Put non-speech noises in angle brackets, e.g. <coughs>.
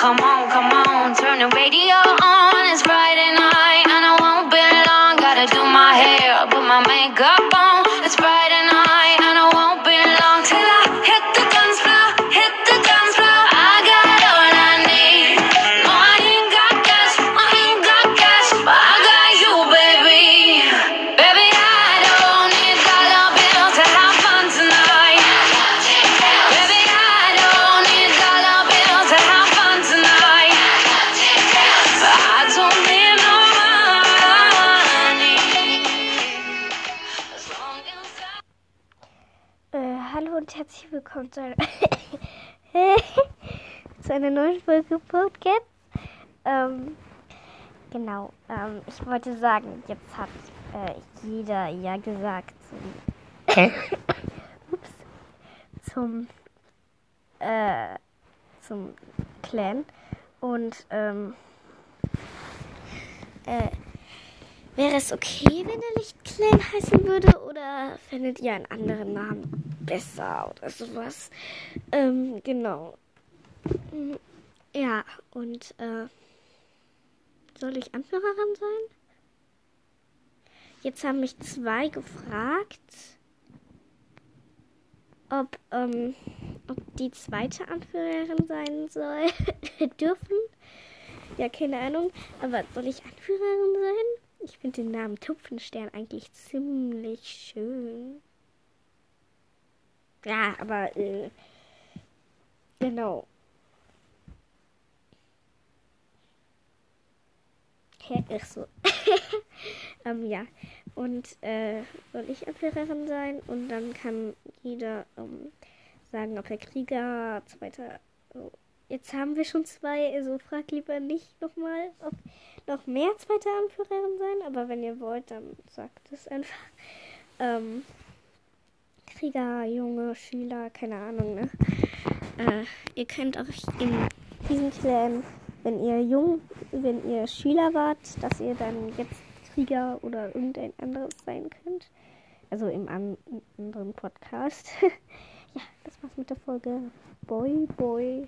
Come on, come on, turn the radio on, it's Friday night. Hallo und herzlich willkommen zu einer, <laughs> zu einer neuen Folge Podcast. Ähm, genau, ähm, ich wollte sagen, jetzt hat äh, jeder ja gesagt zum, <coughs> ups, zum, äh, zum Clan und ähm, äh, Wäre es okay, wenn er nicht Clan heißen würde oder findet ihr einen anderen Namen besser oder sowas? Ähm, genau. Ja, und äh, soll ich Anführerin sein? Jetzt haben mich zwei gefragt, ob, ähm, ob die zweite Anführerin sein soll, <laughs> dürfen. Ja, keine Ahnung. Aber soll ich Anführerin sein? Ich finde den Namen Tupfenstern eigentlich ziemlich schön. Ja, aber äh, genau. Ja, ist so. <laughs> ähm, ja. Und äh, soll ich Anführerin sein? Und dann kann jeder ähm, sagen, ob er Krieger, zweiter. Jetzt haben wir schon zwei, also frag lieber nicht nochmal, ob noch mehr zweite Anführerin sein, aber wenn ihr wollt, dann sagt es einfach. Ähm, Krieger, Junge, Schüler, keine Ahnung, ne? Äh, ihr könnt auch in diesem Clan, wenn ihr jung, wenn ihr Schüler wart, dass ihr dann jetzt Krieger oder irgendein anderes sein könnt. Also im an anderen Podcast. <laughs> ja, das war's mit der Folge. Boy, boy.